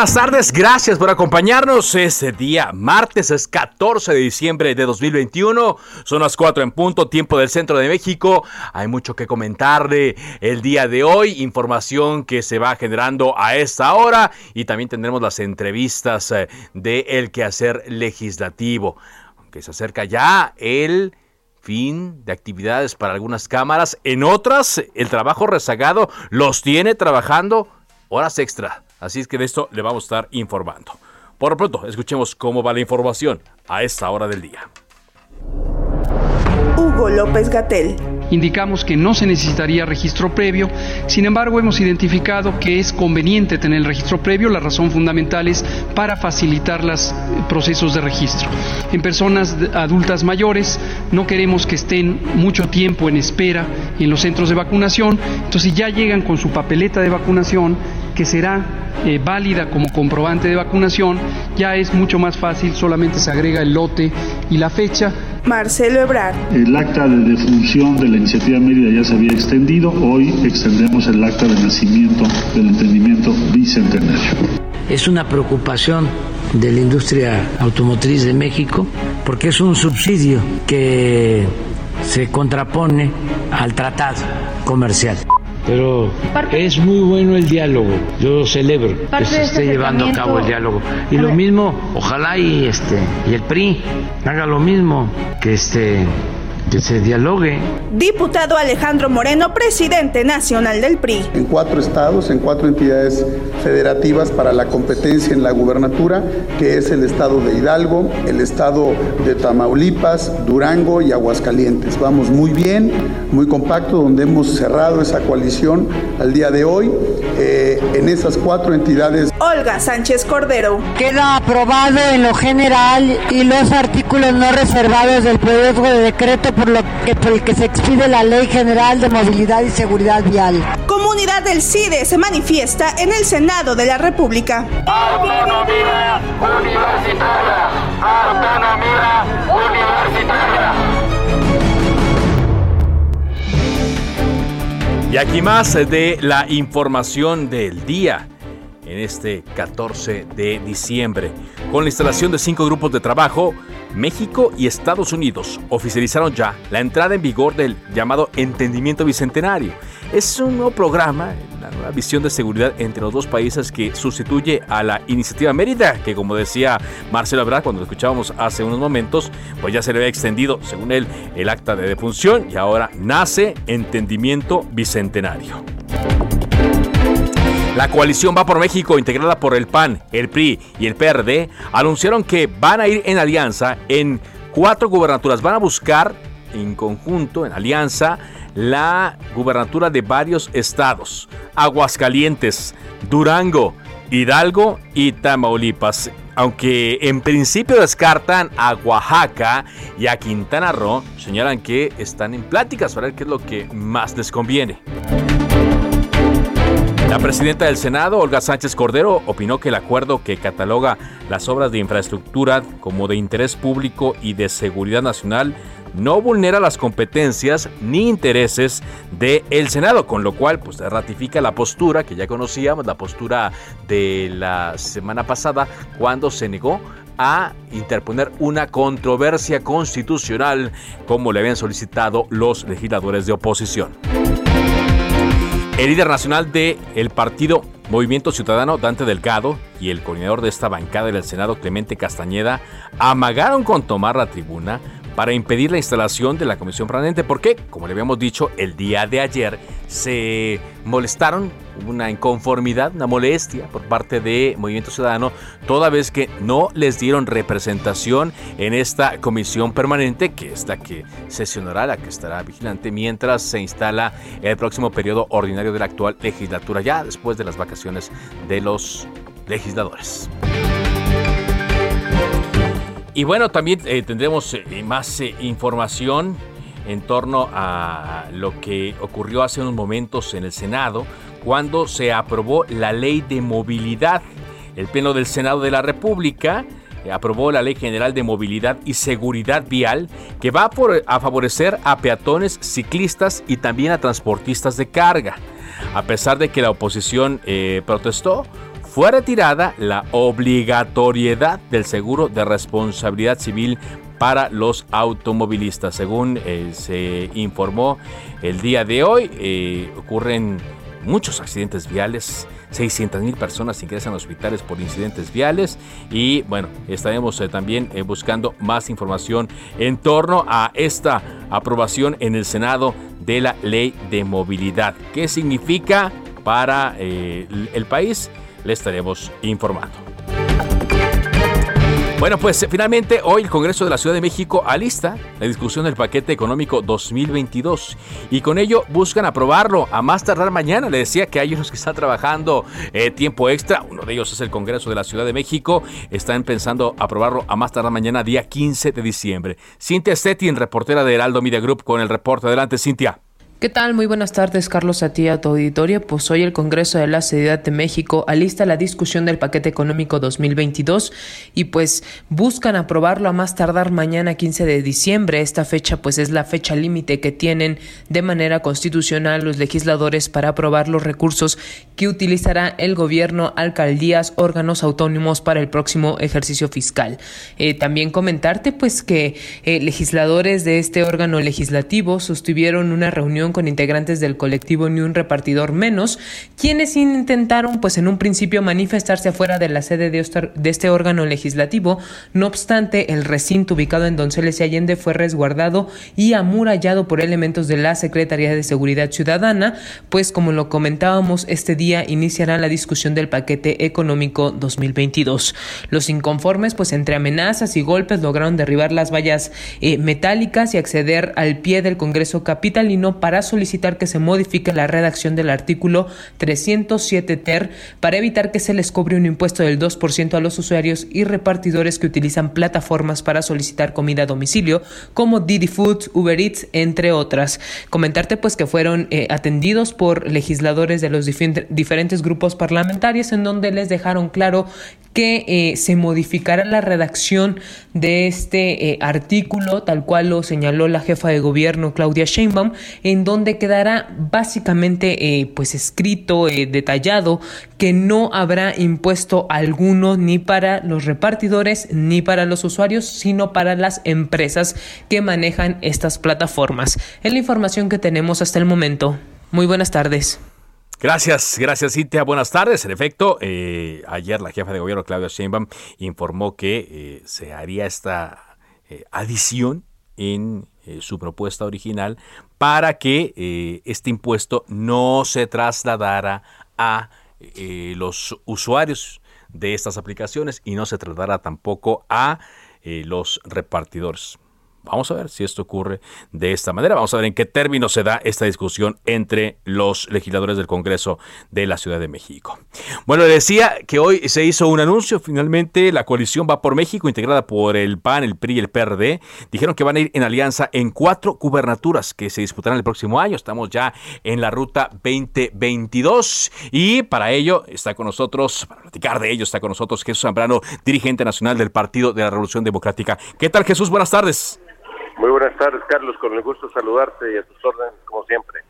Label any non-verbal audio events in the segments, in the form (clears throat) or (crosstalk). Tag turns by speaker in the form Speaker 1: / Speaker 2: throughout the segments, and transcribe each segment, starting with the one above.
Speaker 1: Buenas tardes, gracias por acompañarnos este día, martes es 14 de diciembre de 2021, son las 4 en punto, tiempo del centro de México, hay mucho que comentarle el día de hoy, información que se va generando a esta hora y también tendremos las entrevistas eh, de El Quehacer Legislativo, que se acerca ya el fin de actividades para algunas cámaras, en otras el trabajo rezagado los tiene trabajando horas extra. Así es que de esto le vamos a estar informando. Por lo pronto, escuchemos cómo va la información a esta hora del día.
Speaker 2: Hugo López Gatel.
Speaker 3: Indicamos que no se necesitaría registro previo, sin embargo hemos identificado que es conveniente tener el registro previo, la razón fundamental es para facilitar los procesos de registro. En personas adultas mayores no queremos que estén mucho tiempo en espera en los centros de vacunación, entonces ya llegan con su papeleta de vacunación que será eh, válida como comprobante de vacunación, ya es mucho más fácil, solamente se agrega el lote y la fecha.
Speaker 2: Marcelo Ebrard.
Speaker 4: El acta de defunción de la iniciativa Mérida ya se había extendido, hoy extendemos el acta de nacimiento del entendimiento bicentenario.
Speaker 5: Es una preocupación de la industria automotriz de México porque es un subsidio que se contrapone al tratado comercial pero es muy bueno el diálogo. Yo celebro que se esté llevando a cabo el diálogo. Y lo mismo, ojalá y este y el PRI haga lo mismo, que este que se dialogue.
Speaker 2: Diputado Alejandro Moreno, presidente nacional del PRI.
Speaker 6: En cuatro estados, en cuatro entidades federativas para la competencia en la gubernatura, que es el estado de Hidalgo, el estado de Tamaulipas, Durango y Aguascalientes. Vamos muy bien, muy compacto, donde hemos cerrado esa coalición al día de hoy. Eh, en esas cuatro entidades.
Speaker 2: Olga Sánchez Cordero.
Speaker 7: Queda aprobado en lo general y los artículos no reservados del proyecto de decreto por, lo que, por el que se expide la Ley General de Movilidad y Seguridad Vial.
Speaker 2: Comunidad del CIDE se manifiesta en el Senado de la República.
Speaker 8: Autonomía universitaria. Autonomía universitaria.
Speaker 1: Y aquí más de la información del día en este 14 de diciembre. Con la instalación de cinco grupos de trabajo, México y Estados Unidos oficializaron ya la entrada en vigor del llamado Entendimiento Bicentenario. Es un nuevo programa, una nueva visión de seguridad entre los dos países que sustituye a la iniciativa Mérida, que como decía Marcelo Ebrard cuando lo escuchábamos hace unos momentos, pues ya se le había extendido, según él, el acta de defunción y ahora nace Entendimiento Bicentenario. La coalición Va por México, integrada por el PAN, el PRI y el PRD, anunciaron que van a ir en alianza en cuatro gubernaturas. Van a buscar en conjunto, en alianza, la gubernatura de varios estados. Aguascalientes, Durango, Hidalgo y Tamaulipas. Aunque en principio descartan a Oaxaca y a Quintana Roo, señalan que están en pláticas para ver qué es lo que más les conviene. La presidenta del Senado, Olga Sánchez Cordero, opinó que el acuerdo que cataloga las obras de infraestructura como de interés público y de seguridad nacional no vulnera las competencias ni intereses del Senado, con lo cual pues ratifica la postura que ya conocíamos, la postura de la semana pasada cuando se negó a interponer una controversia constitucional como le habían solicitado los legisladores de oposición. El líder nacional del el partido Movimiento Ciudadano, Dante Delgado, y el coordinador de esta bancada del Senado, Clemente Castañeda, amagaron con tomar la tribuna para impedir la instalación de la comisión permanente, porque, como le habíamos dicho, el día de ayer se molestaron, una inconformidad, una molestia por parte de Movimiento Ciudadano, toda vez que no les dieron representación en esta comisión permanente, que es la que sesionará, la que estará vigilante mientras se instala el próximo periodo ordinario de la actual legislatura, ya después de las vacaciones de los legisladores. Y bueno, también eh, tendremos eh, más eh, información en torno a lo que ocurrió hace unos momentos en el Senado cuando se aprobó la ley de movilidad. El Pleno del Senado de la República aprobó la Ley General de Movilidad y Seguridad Vial que va a favorecer a peatones, ciclistas y también a transportistas de carga. A pesar de que la oposición protestó, fue retirada la obligatoriedad del seguro de responsabilidad civil para los automovilistas. Según eh, se informó el día de hoy, eh, ocurren muchos accidentes viales. 600 mil personas ingresan a hospitales por incidentes viales y bueno, estaremos eh, también buscando más información en torno a esta aprobación en el Senado de la ley de movilidad. ¿Qué significa para el país? le estaremos informando. Bueno, pues finalmente hoy el Congreso de la Ciudad de México alista la discusión del paquete económico 2022 y con ello buscan aprobarlo a más tardar mañana. Le decía que hay unos que están trabajando eh, tiempo extra, uno de ellos es el Congreso de la Ciudad de México, están pensando aprobarlo a más tardar mañana, día 15 de diciembre. Cintia Stettin, reportera de Heraldo Media Group, con el reporte. Adelante, Cintia.
Speaker 9: ¿Qué tal? Muy buenas tardes, Carlos, a ti a tu auditorio. Pues hoy el Congreso de la Ciudad de México alista la discusión del paquete económico 2022 y pues buscan aprobarlo a más tardar mañana 15 de diciembre. Esta fecha pues es la fecha límite que tienen de manera constitucional los legisladores para aprobar los recursos que utilizará el gobierno, alcaldías, órganos autónomos para el próximo ejercicio fiscal. Eh, también comentarte pues que eh, legisladores de este órgano legislativo sostuvieron una reunión con integrantes del colectivo Ni un repartidor menos, quienes intentaron pues en un principio manifestarse afuera de la sede de este órgano legislativo. No obstante, el recinto ubicado en Donceles y Allende fue resguardado y amurallado por elementos de la Secretaría de Seguridad Ciudadana, pues como lo comentábamos, este día iniciará la discusión del paquete económico 2022. Los inconformes, pues entre amenazas y golpes, lograron derribar las vallas eh, metálicas y acceder al pie del Congreso Capitalino para solicitar que se modifique la redacción del artículo 307 ter para evitar que se les cobre un impuesto del 2% a los usuarios y repartidores que utilizan plataformas para solicitar comida a domicilio como Didi Food, Uber Eats, entre otras. Comentarte pues que fueron eh, atendidos por legisladores de los diferentes grupos parlamentarios en donde les dejaron claro que eh, se modificara la redacción de este eh, artículo, tal cual lo señaló la jefa de gobierno Claudia Sheinbaum, en donde quedará básicamente eh, pues escrito, detallado, que no habrá impuesto alguno ni para los repartidores ni para los usuarios, sino para las empresas que manejan estas plataformas. Es la información que tenemos hasta el momento. Muy buenas tardes.
Speaker 1: Gracias, gracias Cintia. Buenas tardes. En efecto, eh, ayer la jefa de gobierno Claudia Sheinbaum informó que eh, se haría esta eh, adición en su propuesta original para que este impuesto no se trasladara a los usuarios de estas aplicaciones y no se trasladara tampoco a los repartidores. Vamos a ver si esto ocurre de esta manera. Vamos a ver en qué términos se da esta discusión entre los legisladores del Congreso de la Ciudad de México. Bueno, decía que hoy se hizo un anuncio. Finalmente, la coalición va por México, integrada por el PAN, el PRI y el PRD. Dijeron que van a ir en alianza en cuatro gubernaturas que se disputarán el próximo año. Estamos ya en la ruta 2022 y para ello está con nosotros, para platicar de ello, está con nosotros Jesús Zambrano, dirigente nacional del Partido de la Revolución Democrática. ¿Qué tal, Jesús? Buenas tardes.
Speaker 10: Muy buenas tardes, Carlos. Con el gusto de saludarte y a tus órdenes, como siempre.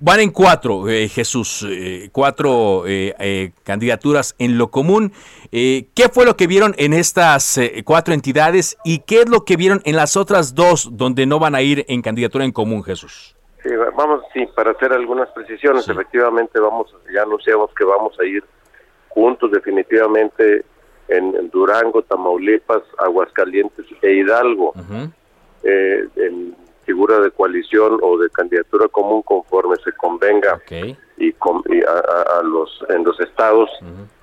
Speaker 1: van en cuatro, eh, Jesús, eh, cuatro eh, candidaturas en lo común. ¿Qué fue lo que vieron en estas cuatro entidades y qué es lo que vieron en las otras dos donde no van a ir en candidatura en común, Jesús?
Speaker 10: Sí, vamos, sí, para hacer algunas precisiones, efectivamente vamos, ya anunciamos que vamos a ir juntos definitivamente en, Durango, Tamaulipas, Aguascalientes e Hidalgo, eh, en figura de coalición o de candidatura común conforme se convenga y, a, los en los estados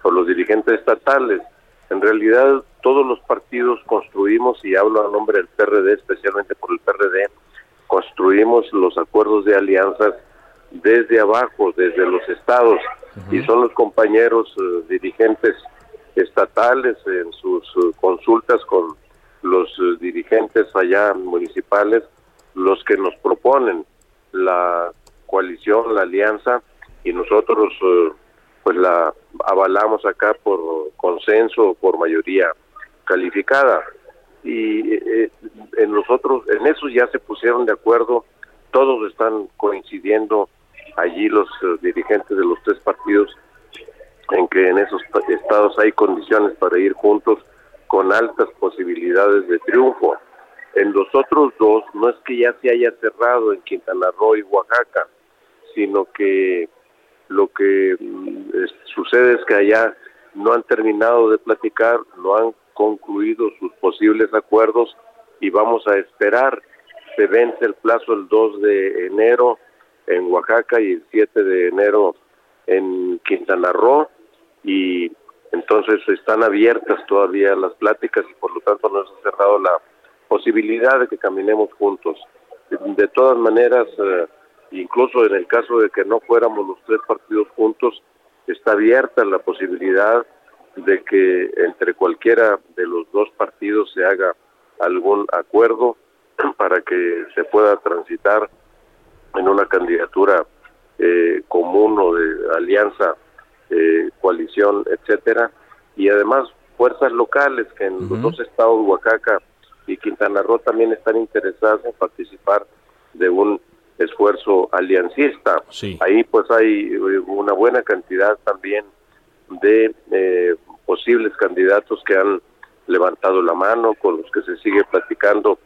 Speaker 10: o los dirigentes estatales. En realidad todos los partidos construimos y hablo a nombre del PRD, especialmente por el PRD, construimos los acuerdos de alianzas desde abajo, desde los estados y son los compañeros eh, dirigentes estatales en sus uh, consultas con los uh, dirigentes allá municipales los que nos proponen la coalición, la alianza y nosotros uh, pues la avalamos acá por consenso por mayoría calificada. Y eh, en nosotros en eso ya se pusieron de acuerdo todos están coincidiendo allí los dirigentes de los tres partidos en que en esos estados hay condiciones para ir juntos con altas posibilidades de triunfo. En los otros dos no es que ya se haya cerrado en Quintana Roo y Oaxaca, sino que lo que mm, sucede es que allá no han terminado de platicar, no han concluido sus posibles acuerdos y vamos a esperar. Se vence el plazo el 2 de enero en Oaxaca y el 7 de enero en Quintana Roo y entonces están abiertas todavía las pláticas y por lo tanto no se ha cerrado la posibilidad de que caminemos juntos. De, todas maneras, eh, incluso en el caso de que no fuéramos los tres partidos juntos, está abierta la posibilidad de que entre cualquiera de los dos partidos se haga algún acuerdo (clears throat) para que se pueda transitar en una candidatura eh, común o de alianza eh, coalición, etcétera, y además fuerzas locales que en los dos estados, Oaxaca y Quintana Roo, también están interesadas en participar de un esfuerzo aliancista. Ahí pues hay eh, una buena cantidad también de eh, posibles candidatos que han levantado la mano, con los que se sigue platicando,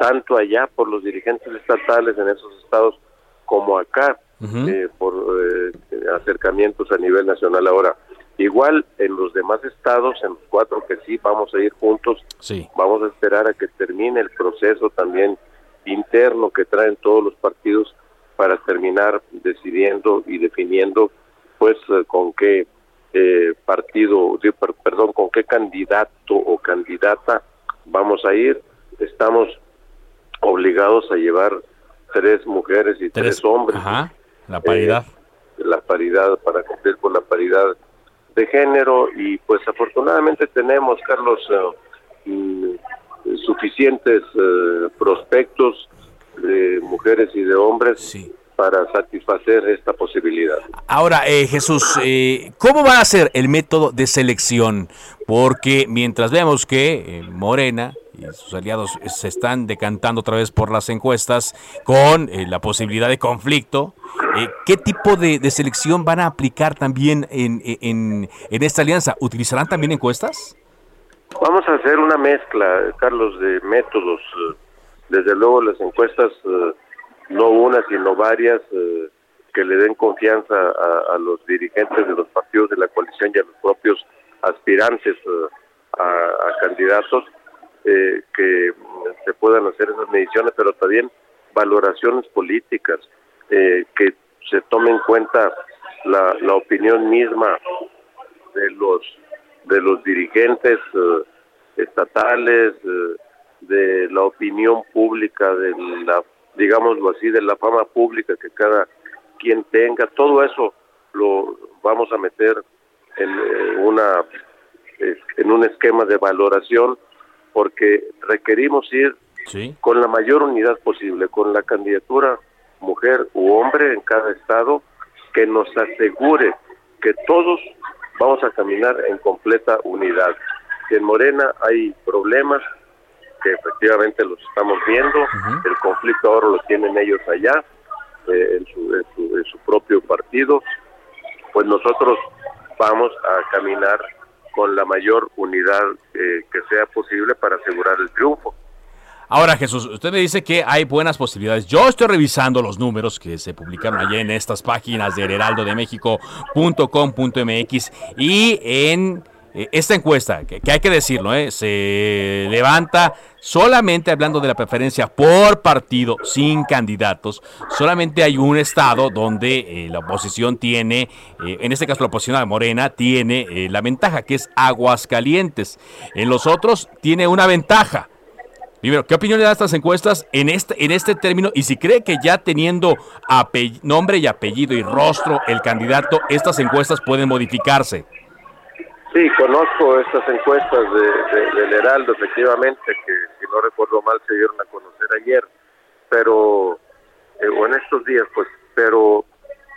Speaker 10: tanto allá por los dirigentes estatales en esos estados como acá eh, por eh, acercamientos a nivel nacional ahora. Igual en los demás estados, en los cuatro que sí vamos a ir juntos, vamos a esperar a que termine el proceso también interno que traen todos los partidos para terminar decidiendo y definiendo pues eh, con qué partido, perdón, con qué candidato o candidata vamos a ir. Estamos obligados a llevar tres mujeres y tres, hombres.
Speaker 1: La paridad.
Speaker 10: Eh, la paridad, para cumplir con la paridad de género y pues afortunadamente tenemos, Carlos, eh, mm, suficientes eh, prospectos de mujeres y de hombres para satisfacer esta posibilidad.
Speaker 1: Ahora, Jesús, ¿cómo va a ser el método de selección? Porque mientras vemos que Morena y sus aliados se están decantando otra vez por las encuestas con eh, la posibilidad de conflicto. Eh, ¿Qué tipo de, selección van a aplicar también en, en, en, esta alianza? ¿Utilizarán también encuestas?
Speaker 10: Vamos a hacer una mezcla, Carlos, de métodos. Desde luego las encuestas, eh, no una, sino varias, que le den confianza a, los dirigentes de los partidos de la coalición y a los propios aspirantes a candidatos eh, que se puedan hacer esas mediciones, pero también valoraciones políticas, eh, que se tome en cuenta la, opinión misma de los de los dirigentes eh, estatales, de la opinión pública, de la, digámoslo así, de la fama pública que cada quien tenga, todo eso lo vamos a meter en una en un esquema de valoración porque requerimos ir con la mayor unidad posible, con la candidatura mujer u hombre en cada estado que nos asegure que todos vamos a caminar en completa unidad. Que en Morena hay problemas, que efectivamente los estamos viendo, el conflicto ahora lo tienen ellos allá, eh, en, su, en su propio partido, pues nosotros vamos a caminar con la mayor unidad eh, que sea posible para asegurar el triunfo.
Speaker 1: Ahora, Jesús, usted me dice que hay buenas posibilidades. Yo estoy revisando los números que se publicaron allá en estas páginas de heraldodemexico.com.mx y en esta encuesta, que, hay que decirlo, eh, se levanta solamente hablando de la preferencia por partido sin candidatos. Solamente hay un estado donde eh, la oposición tiene, en este caso la oposición a Morena, tiene la ventaja, que es Aguascalientes. En los otros tiene una ventaja. Primero, ¿qué opinión le da a estas encuestas en este, en este término? Y si cree que ya teniendo nombre y apellido y rostro el candidato, estas encuestas pueden modificarse.
Speaker 10: Sí, conozco estas encuestas de, del Heraldo, efectivamente, que si no recuerdo mal se dieron a conocer ayer, pero, eh, o en estos días, pues, pero,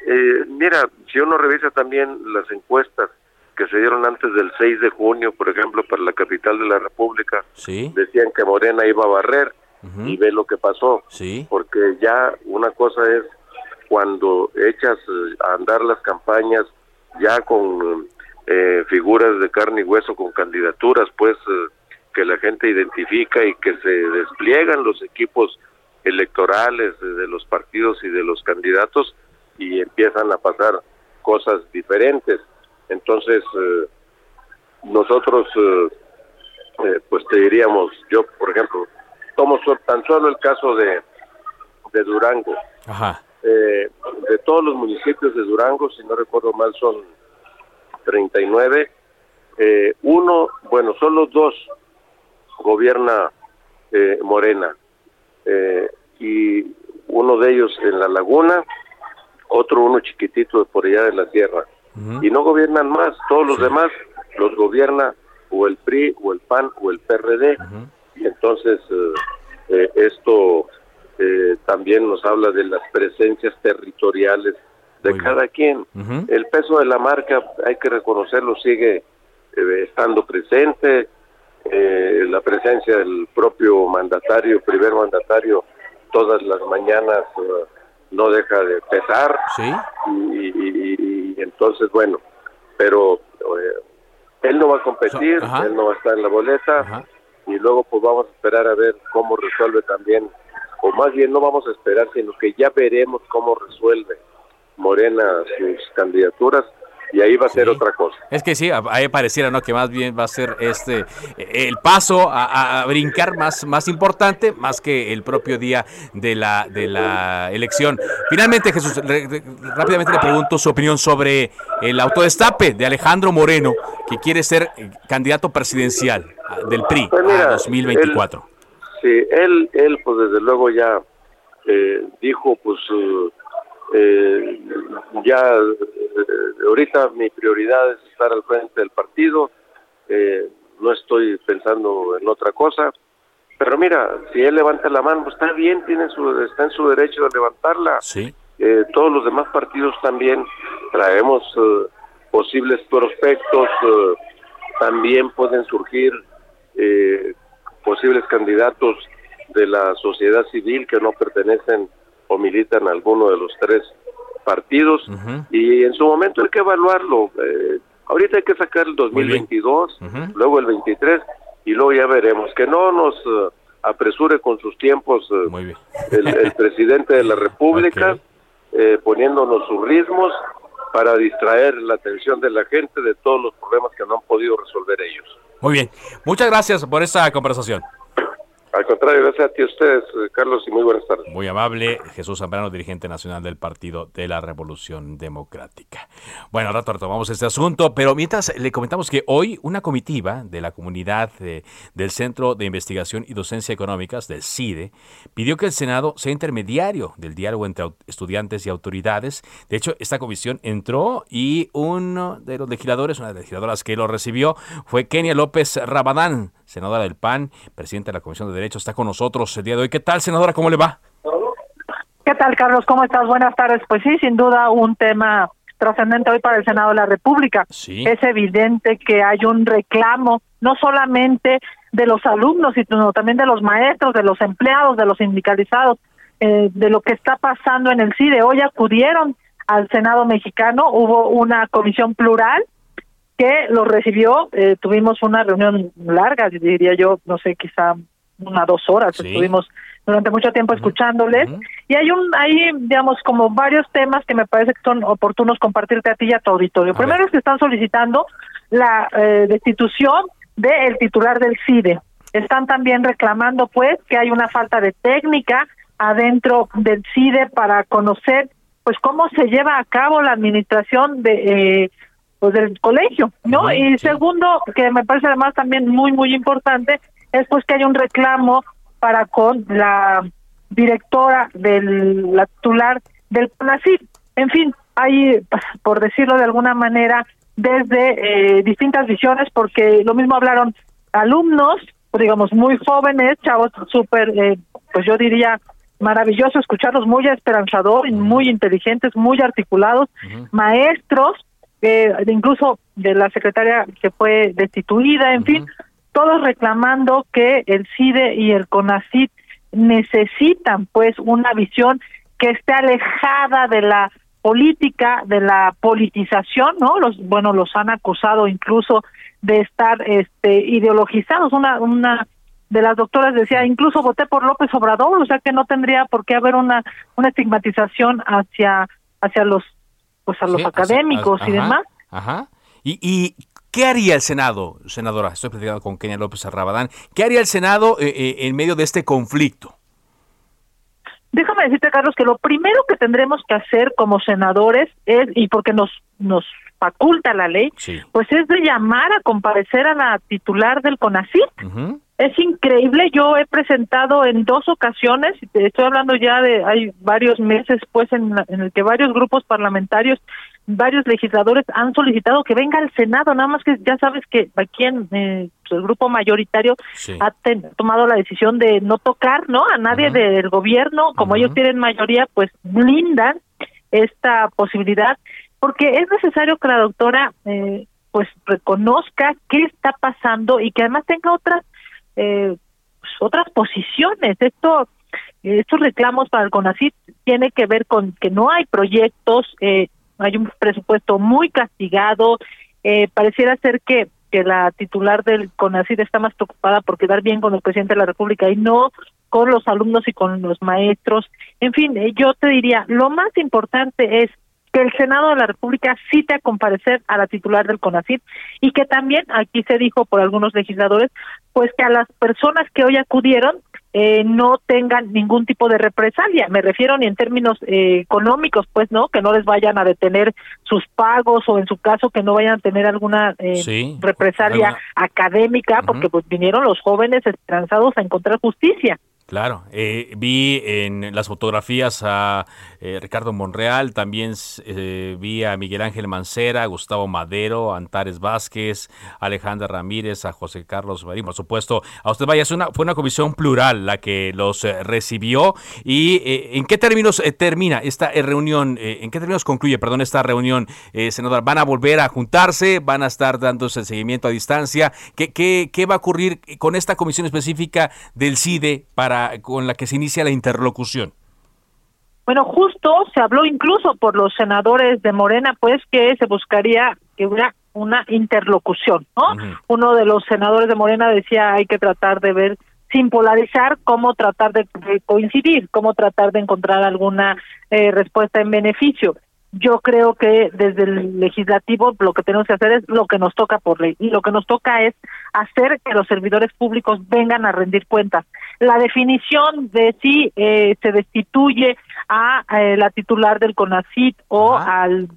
Speaker 10: eh, mira, si uno revisa también las encuestas que se dieron antes del 6 de junio, por ejemplo, para la capital de la República, decían que Morena iba a barrer, y ve lo que pasó,
Speaker 1: sí.
Speaker 10: porque ya una cosa es cuando echas eh, a andar las campañas ya con eh, figuras de carne y hueso con candidaturas, pues eh, que la gente identifica y que se despliegan los equipos electorales de los partidos y de los candidatos y empiezan a pasar cosas diferentes. Entonces, eh, nosotros, pues te diríamos, yo, por ejemplo, tomo tan solo el caso de, de Durango. de todos los municipios de Durango, si no recuerdo mal, son 39. Eh, uno, bueno, solo dos gobierna eh, Morena. Eh, y uno de ellos en la laguna, otro uno chiquitito por allá de la sierra. Y no gobiernan más, todos los demás los gobierna o el PRI o el PAN o el PRD. Y entonces esto también nos habla de las presencias territoriales de cada quien. El peso de la marca, hay que reconocerlo, sigue eh, estando presente. Eh, la presencia del propio mandatario, primer mandatario, todas las mañanas eh, no deja de pesar. Y, entonces, bueno, pero él no va a competir, él no va a estar en la boleta. Y luego, pues vamos a esperar a ver cómo resuelve también, o más bien no vamos a esperar, sino que ya veremos cómo resuelve Morena sus candidaturas y ahí va a ser otra cosa.
Speaker 1: Es que sí, ahí pareciera ¿no? que más bien va a ser este el paso a, brincar más, más importante, más que el propio día de la, de la elección. Finalmente, Jesús, rápidamente le pregunto su opinión sobre el autodestape de Alejandro Moreno, que quiere ser eh, candidato presidencial ah, del PRI
Speaker 10: pues
Speaker 1: a 2024.
Speaker 10: sí, él, él pues desde luego ya eh, dijo pues... Eh, ya eh, ahorita mi prioridad es estar al frente del partido, eh, no estoy pensando en otra cosa, pero mira, si él levanta la mano, pues está bien, tiene su, está en su derecho de levantarla.
Speaker 1: Sí.
Speaker 10: Eh, todos los demás partidos también traemos posibles prospectos, también pueden surgir posibles candidatos de la sociedad civil que no pertenecen o militan alguno de los tres partidos y en su momento hay que evaluarlo. Eh, ahorita hay que sacar el 2022, luego el 23 y luego ya veremos. Que no nos eh, apresure con sus tiempos
Speaker 1: eh,
Speaker 10: el, (laughs) presidente de la República poniéndonos sus ritmos para distraer la atención de la gente de todos los problemas que no han podido resolver ellos.
Speaker 1: Muy bien. Muchas gracias por esta conversación.
Speaker 10: Al contrario, gracias a ti ustedes, eh, Carlos, y muy buenas tardes.
Speaker 1: Muy amable, Jesús Zambrano, dirigente nacional del Partido de la Revolución Democrática. Bueno, rato retomamos este asunto, pero mientras le comentamos que hoy una comitiva de la comunidad eh, del Centro de Investigación y Docencia Económicas, del CIDE, pidió que el Senado sea intermediario del diálogo entre estudiantes y autoridades. De hecho, esta comisión entró y uno de los legisladores, una de las legisladoras que lo recibió, fue Kenia López Rabadán, senadora del PAN, presidenta de la Comisión de Derecho, está con nosotros el día de hoy. ¿Qué tal, senadora? ¿Cómo le va?
Speaker 11: ¿Qué tal, Carlos? ¿Cómo estás? Buenas tardes. Pues sí, sin duda un tema trascendente hoy para el Senado de la República. Es evidente que hay un reclamo, no solamente de los alumnos, sino también de los maestros, de los empleados, de los sindicalizados, eh, de lo que está pasando en el CIDE. Hoy acudieron al Senado mexicano, hubo una comisión plural que lo recibió. Eh, tuvimos una reunión larga, diría yo, no sé, quizá una dos horas, estuvimos durante mucho tiempo escuchándoles y hay un hay digamos como varios temas que me parece que son oportunos compartirte a ti y a tu auditorio. Primero es que están solicitando la eh, destitución del titular del CIDE. Están también reclamando pues que hay una falta de técnica adentro del CIDE para conocer pues cómo se lleva a cabo la administración de eh, pues del colegio, ¿no? y segundo, que me parece además también muy muy importante, es pues que hay un reclamo para con la directora del la titular del CONACYT. En fin, hay por decirlo de alguna manera desde eh, distintas visiones porque lo mismo hablaron alumnos, digamos muy jóvenes, chavos súper eh, pues yo diría maravilloso escucharlos, muy esperanzador, muy inteligentes, muy articulados, maestros, eh, incluso de la secretaria que fue destituida, en fin, todos reclamando que el CIDE y el CONACIT necesitan pues una visión que esté alejada de la política, de la politización, ¿no? Los bueno, los han acusado incluso de estar este ideologizados. Una una de las doctoras decía, incluso voté por López Obrador, o sea que no tendría por qué haber una una estigmatización hacia hacia los pues a los académicos y demás.
Speaker 1: Ajá. ¿Y, ¿Y qué haría el Senado, senadora? Estoy platicando con Kenia López Arrabadán. ¿Qué haría el Senado eh, eh, en medio de este conflicto?
Speaker 11: Déjame decirte, Carlos, que lo primero que tendremos que hacer como senadores es, y porque nos, nos faculta la ley, pues es de llamar a comparecer a la titular del CONACYT. Es increíble, yo he presentado en dos ocasiones, estoy hablando ya de, hay varios meses pues en, en el que varios grupos parlamentarios varios legisladores han solicitado que venga al Senado, nada más que ya sabes que aquí en eh, el grupo mayoritario ha tomado la decisión de no tocar, ¿no? A nadie del gobierno, como ellos tienen mayoría, pues blindan esta posibilidad, porque es necesario que la doctora eh, pues reconozca qué está pasando y que además tenga otras eh, pues, otras posiciones. Esto estos reclamos para el CONACYT tiene que ver con que no hay proyectos eh, hay un presupuesto muy castigado, eh, pareciera ser que, que la titular del CONACID está más preocupada por quedar bien con el presidente de la República y no con los alumnos y con los maestros. En fin, eh, yo te diría, lo más importante es que el Senado de la República cite a comparecer a la titular del CONACID y que también, aquí se dijo por algunos legisladores, pues que a las personas que hoy acudieron eh, no tengan ningún tipo de represalia. Me refiero ni en términos eh, económicos, pues, ¿no? Que no les vayan a detener sus pagos o en su caso que no vayan a tener alguna eh, represalia académica, porque pues vinieron los jóvenes esperanzados a encontrar justicia.
Speaker 1: Claro, eh, vi en las fotografías a eh, Ricardo Monreal, también eh, vi a Miguel Ángel Mancera, Gustavo Madero, Antares Vázquez, Alejandra Ramírez, a José Carlos Marín, por supuesto. A usted vaya, una, fue una comisión plural la que los recibió. ¿Y en qué términos termina esta reunión? ¿En qué términos concluye, perdón, esta reunión, senador? ¿Van a volver a juntarse? ¿Van a estar dándose el seguimiento a distancia? ¿Qué, qué, qué va a ocurrir con esta comisión específica del CIDE para con la que se inicia la interlocución?
Speaker 11: Bueno, justo se habló incluso por los senadores de Morena, pues que se buscaría que hubiera una interlocución, ¿no? Uno de los senadores de Morena decía hay que tratar de ver sin polarizar cómo tratar de, coincidir, cómo tratar de encontrar alguna eh, respuesta en beneficio yo creo que desde el legislativo lo que tenemos que hacer es lo que nos toca por ley y lo que nos toca es hacer que los servidores públicos vengan a rendir cuentas. La definición de si eh, se destituye a eh, la titular del CONACIT o al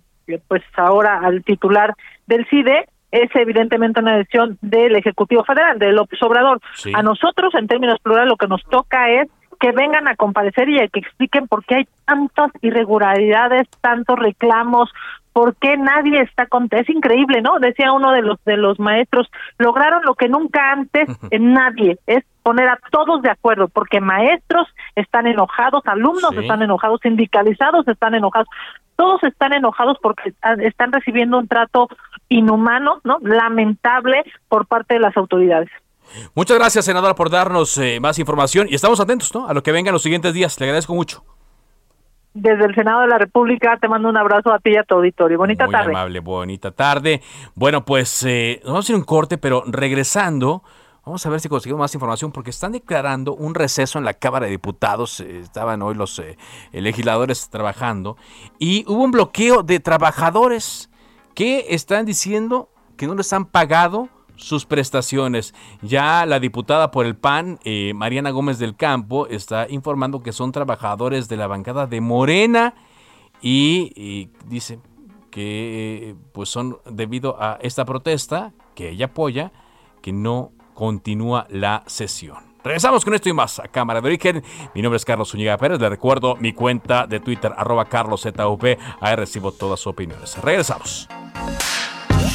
Speaker 11: pues ahora al titular del CIDE es evidentemente una decisión del Ejecutivo Federal, del López Obrador. A nosotros, en términos plurales, lo que nos toca es que vengan a comparecer y que expliquen por qué hay tantas irregularidades, tantos reclamos, por qué nadie está contento. Es increíble, ¿no? Decía uno de los de los maestros, lograron lo que nunca antes en nadie, es poner a todos de acuerdo, porque maestros están enojados, alumnos están enojados, sindicalizados están enojados, todos están enojados porque están recibiendo un trato inhumano, ¿no? Lamentable por parte de las autoridades.
Speaker 1: Muchas gracias, senadora, por darnos eh, más información y estamos atentos ¿no? a lo que venga en los siguientes días. Le agradezco mucho.
Speaker 11: Desde el Senado de la República te mando un abrazo a ti y a tu auditorio. Bonita
Speaker 1: Muy amable, bonita tarde. Bueno, pues eh, vamos a hacer un corte, pero regresando, Vamos a ver si conseguimos más información porque están declarando un receso en la Cámara de Diputados. Eh, estaban hoy los eh, legisladores trabajando y hubo un bloqueo de trabajadores que están diciendo que no les han pagado sus prestaciones. Ya la diputada por el PAN, eh, Mariana Gómez del Campo, está informando que son trabajadores de la bancada de Morena y, dice que pues son debido a esta protesta que ella apoya que no continúa la sesión. Regresamos con esto y más a Cámara de Origen. Mi nombre es Carlos Zúñiga Pérez. Le recuerdo mi cuenta de Twitter, arroba carloszup. Ahí recibo todas sus opiniones. Regresamos.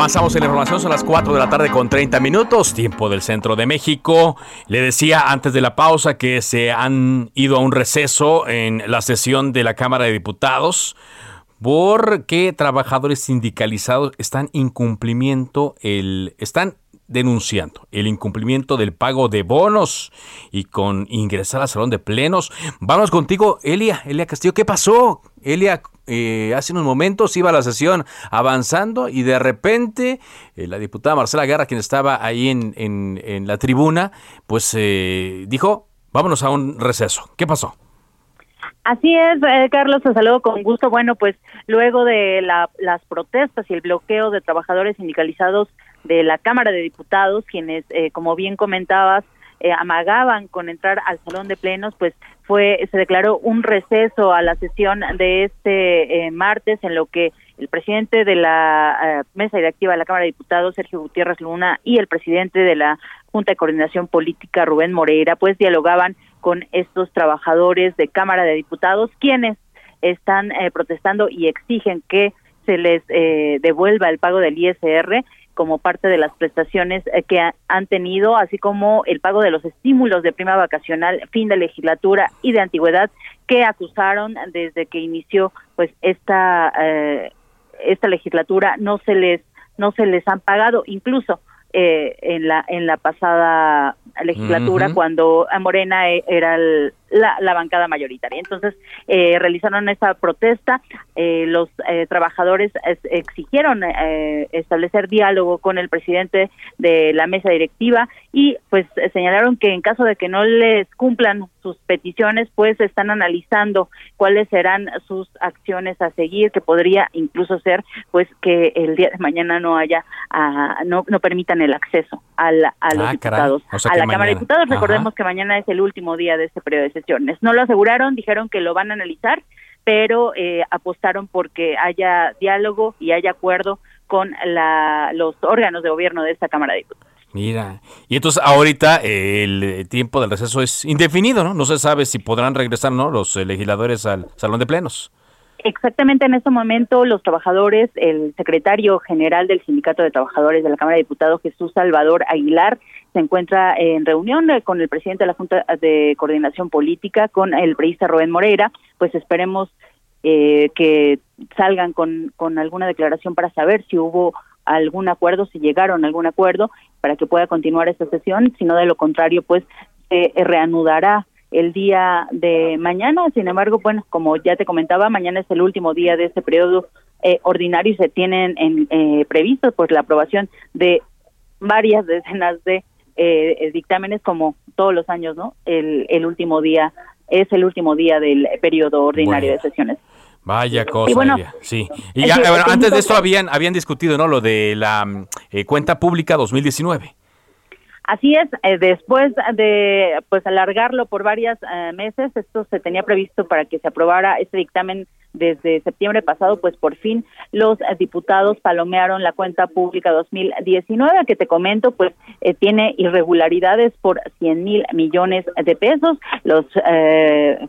Speaker 1: Avanzamos en la información, son las 4 de la tarde con 30 minutos, tiempo del centro de México. Le decía antes de la pausa que se han ido a un receso en la sesión de la Cámara de Diputados porque trabajadores sindicalizados están incumplimiento el están denunciando el incumplimiento del pago de bonos y con ingresar al salón de plenos. Vamos contigo, Elia, Elia Castillo, ¿qué pasó? Elia, eh, hace unos momentos iba la sesión avanzando y de repente eh, la diputada Marcela Guerra, quien estaba ahí en, en, la tribuna, pues eh, dijo, vámonos a un receso. ¿Qué pasó?
Speaker 12: Así es, Carlos, te saludo con gusto. Bueno, pues luego de las protestas y el bloqueo de trabajadores sindicalizados de la Cámara de Diputados, quienes, eh, como bien comentabas, eh, amagaban con entrar al salón de plenos, pues fue se declaró un receso a la sesión de este eh, martes en lo que el presidente de la mesa directiva de la Cámara de Diputados, Sergio Gutiérrez Luna, y el presidente de la Junta de Coordinación Política, Rubén Moreira, pues dialogaban con estos trabajadores de Cámara de Diputados, quienes están protestando y exigen que se les devuelva el pago del ISR como parte de las prestaciones eh, que han tenido, así como el pago de los estímulos de prima vacacional, fin de legislatura y de antigüedad que acusaron desde que inició pues esta eh, esta legislatura no se les no se les han pagado. Incluso eh, en la en la pasada legislatura cuando Morena e, era la, bancada mayoritaria. Entonces eh, realizaron esta protesta, eh, los eh, trabajadores exigieron establecer diálogo con el presidente de la mesa directiva y pues señalaron que en caso de que no les cumplan sus peticiones, pues están analizando cuáles serán sus acciones a seguir, que podría incluso ser pues que el día de mañana no haya, ah, no, no permitan el acceso a, los ah, diputados, a la Cámara de Diputados. Recordemos que mañana es el último día de este periodo de sesiones. No lo aseguraron, dijeron que lo van a analizar, pero eh, apostaron porque haya diálogo y haya acuerdo con la, los órganos de gobierno de esta Cámara de Diputados.
Speaker 1: Mira, y entonces ahorita el tiempo del receso es indefinido, ¿no? No se sabe si podrán regresar, ¿no? Los eh, legisladores al salón de plenos.
Speaker 12: Exactamente en este momento los trabajadores, el secretario general del Sindicato de Trabajadores de la Cámara de Diputados, Jesús Salvador Aguilar, se encuentra en reunión eh, con el presidente de la Junta de Coordinación Política, con el periodista Rubén Moreira, pues esperemos eh, que salgan con, con alguna declaración para saber si hubo algún acuerdo, si llegaron a algún acuerdo para que pueda continuar esta sesión, sino de lo contrario, pues se reanudará el día de mañana. Sin embargo, bueno, como ya te comentaba, mañana es el último día de este periodo eh, ordinario y se tienen en, eh, previstos pues la aprobación de varias decenas de eh, dictámenes como todos los años, ¿no? El, el último día es el último día del periodo ordinario de sesiones.
Speaker 1: Vaya cosa, sí. Y ya, antes de esto habían habían discutido, ¿no? Lo de la cuenta pública 2019.
Speaker 12: Así es, eh, después de pues alargarlo por varios eh, meses, esto se tenía previsto para que se aprobara este dictamen desde septiembre pasado, pues por fin los eh, diputados palomearon la cuenta pública 2019, que te comento, pues tiene irregularidades por 100 mil millones de pesos. Los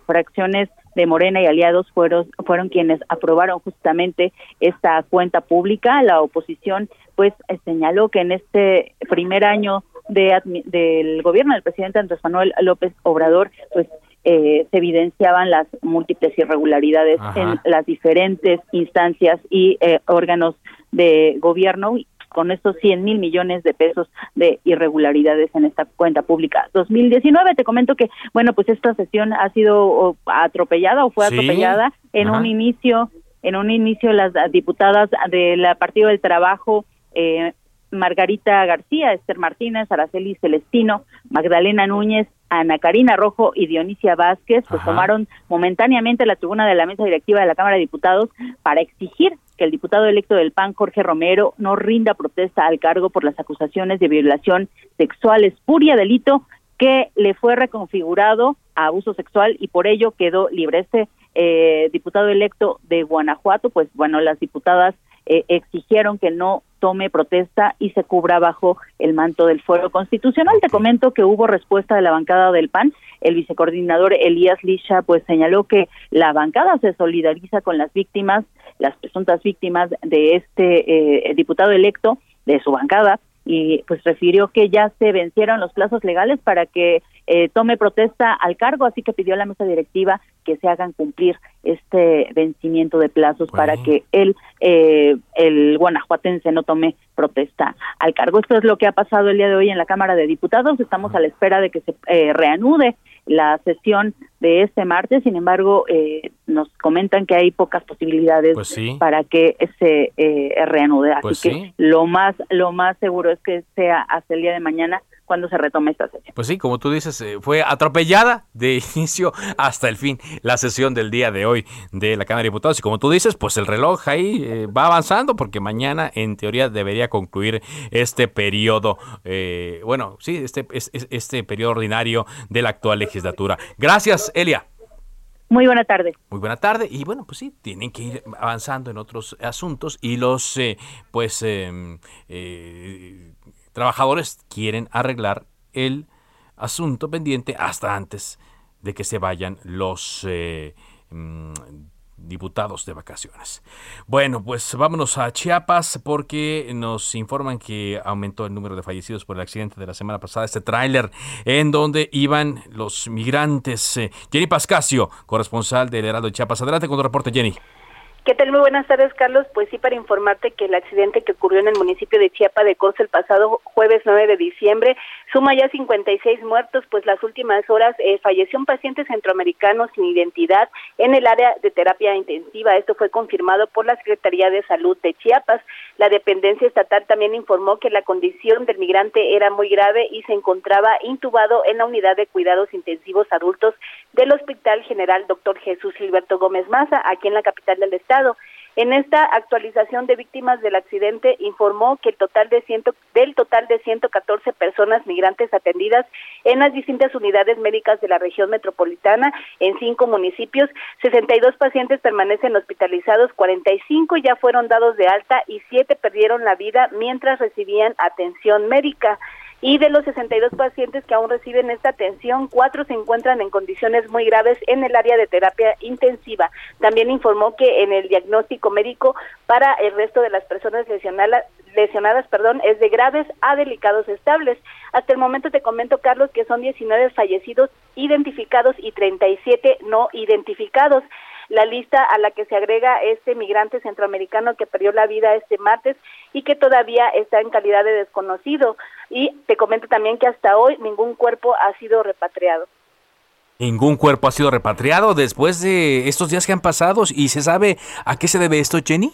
Speaker 12: fracciones de Morena y aliados fueron, fueron quienes aprobaron justamente esta cuenta pública. La oposición pues señaló que en este primer año de, del gobierno del presidente Andrés Manuel López Obrador, pues eh, se evidenciaban las múltiples irregularidades en las diferentes instancias y eh, órganos de gobierno con estos 100 mil millones de pesos de irregularidades en esta cuenta pública. 2019. Te comento que, bueno, pues esta sesión ha sido atropellada o fue atropellada en un inicio, en un inicio las diputadas del Partido del Trabajo eh, Margarita García, Esther Martínez, Araceli Celestino, Magdalena Núñez, Ana Karina Rojo y Dionisia Vázquez, pues tomaron momentáneamente la tribuna de la mesa directiva de la Cámara de Diputados para exigir que el diputado electo del PAN, Jorge Romero, no rinda protesta al cargo por las acusaciones de violación sexual espuria, delito que le fue reconfigurado a abuso sexual y por ello quedó libre. Este eh, diputado electo de Guanajuato, pues bueno, las diputadas eh, exigieron que no tome protesta y se cubra bajo el manto del fuero constitucional. Te comento que hubo respuesta de la bancada del PAN. El vicecoordinador Elías Lisha pues señaló que la bancada se solidariza con las víctimas, las presuntas víctimas de este eh, diputado electo de su bancada y pues refirió que ya se vencieron los plazos legales para que eh, tome protesta al cargo, así que pidió a la mesa directiva que se hagan cumplir este vencimiento de plazos para que el, eh, el guanajuatense no tome protesta al cargo. Esto es lo que ha pasado el día de hoy en la Cámara de Diputados. Estamos a la espera de que se eh, reanude la sesión de este martes. Sin embargo, eh, nos comentan que hay pocas posibilidades
Speaker 1: pues
Speaker 12: para que se reanude. Así pues que lo más lo más seguro es que sea hasta el día de mañana cuando se retome esta sesión.
Speaker 1: Pues sí, como tú dices, eh, fue atropellada de (laughs) inicio hasta el fin la sesión del día de hoy de la Cámara de Diputados. Y como tú dices, pues el reloj ahí eh, va avanzando porque mañana en teoría debería concluir este periodo, eh, bueno, sí, este, este periodo ordinario de la actual legislatura. Gracias, Elia.
Speaker 12: Muy buena tarde.
Speaker 1: Muy buena tarde. Y bueno, pues sí, tienen que ir avanzando en otros asuntos y los, pues, em, trabajadores quieren arreglar el asunto pendiente hasta antes de que se vayan los mm, diputados de vacaciones. Bueno, pues vámonos a Chiapas porque nos informan que aumentó el número de fallecidos por el accidente de la semana pasada, este tráiler en donde iban los migrantes. Eh, Jenny Pascasio, corresponsal del Heraldo de Chiapas. Adelante con tu reporte, Jenny.
Speaker 13: ¿Qué tal? Muy buenas tardes, Carlos. Pues sí, para informarte que el accidente que ocurrió en el municipio de Chiapa de Corzo el pasado jueves 9 de diciembre suma ya 56 muertos, pues las últimas horas eh, falleció un paciente centroamericano sin identidad en el área de terapia intensiva. Esto fue confirmado por la Secretaría de Salud de Chiapas. La dependencia estatal también informó que la condición del migrante era muy grave y se encontraba intubado en la unidad de cuidados intensivos adultos del Hospital General Dr. Jesús Gilberto Gómez Maza, aquí en la capital del estado. En esta actualización de víctimas del accidente informó que el total de ciento, del total de 114 personas migrantes atendidas en las distintas unidades médicas de la región metropolitana en cinco municipios, 62 pacientes permanecen hospitalizados, 45 ya fueron dados de alta y siete perdieron la vida mientras recibían atención médica y de los 62 pacientes que aún reciben esta atención, cuatro se encuentran en condiciones muy graves en el área de terapia intensiva. También informó que en el diagnóstico médico para el resto de las personas lesionadas, lesionadas perdón, es de graves a delicados estables. Hasta el momento te comento, Carlos, que son 19 fallecidos identificados y 37 no identificados. La lista a la que se agrega este migrante centroamericano que perdió la vida este martes y que todavía está en calidad de desconocido. Y te comento también que hasta hoy ningún cuerpo ha sido repatriado.
Speaker 1: Ningún cuerpo ha sido repatriado después de estos días que han pasado y se sabe a qué se debe esto, Jenny.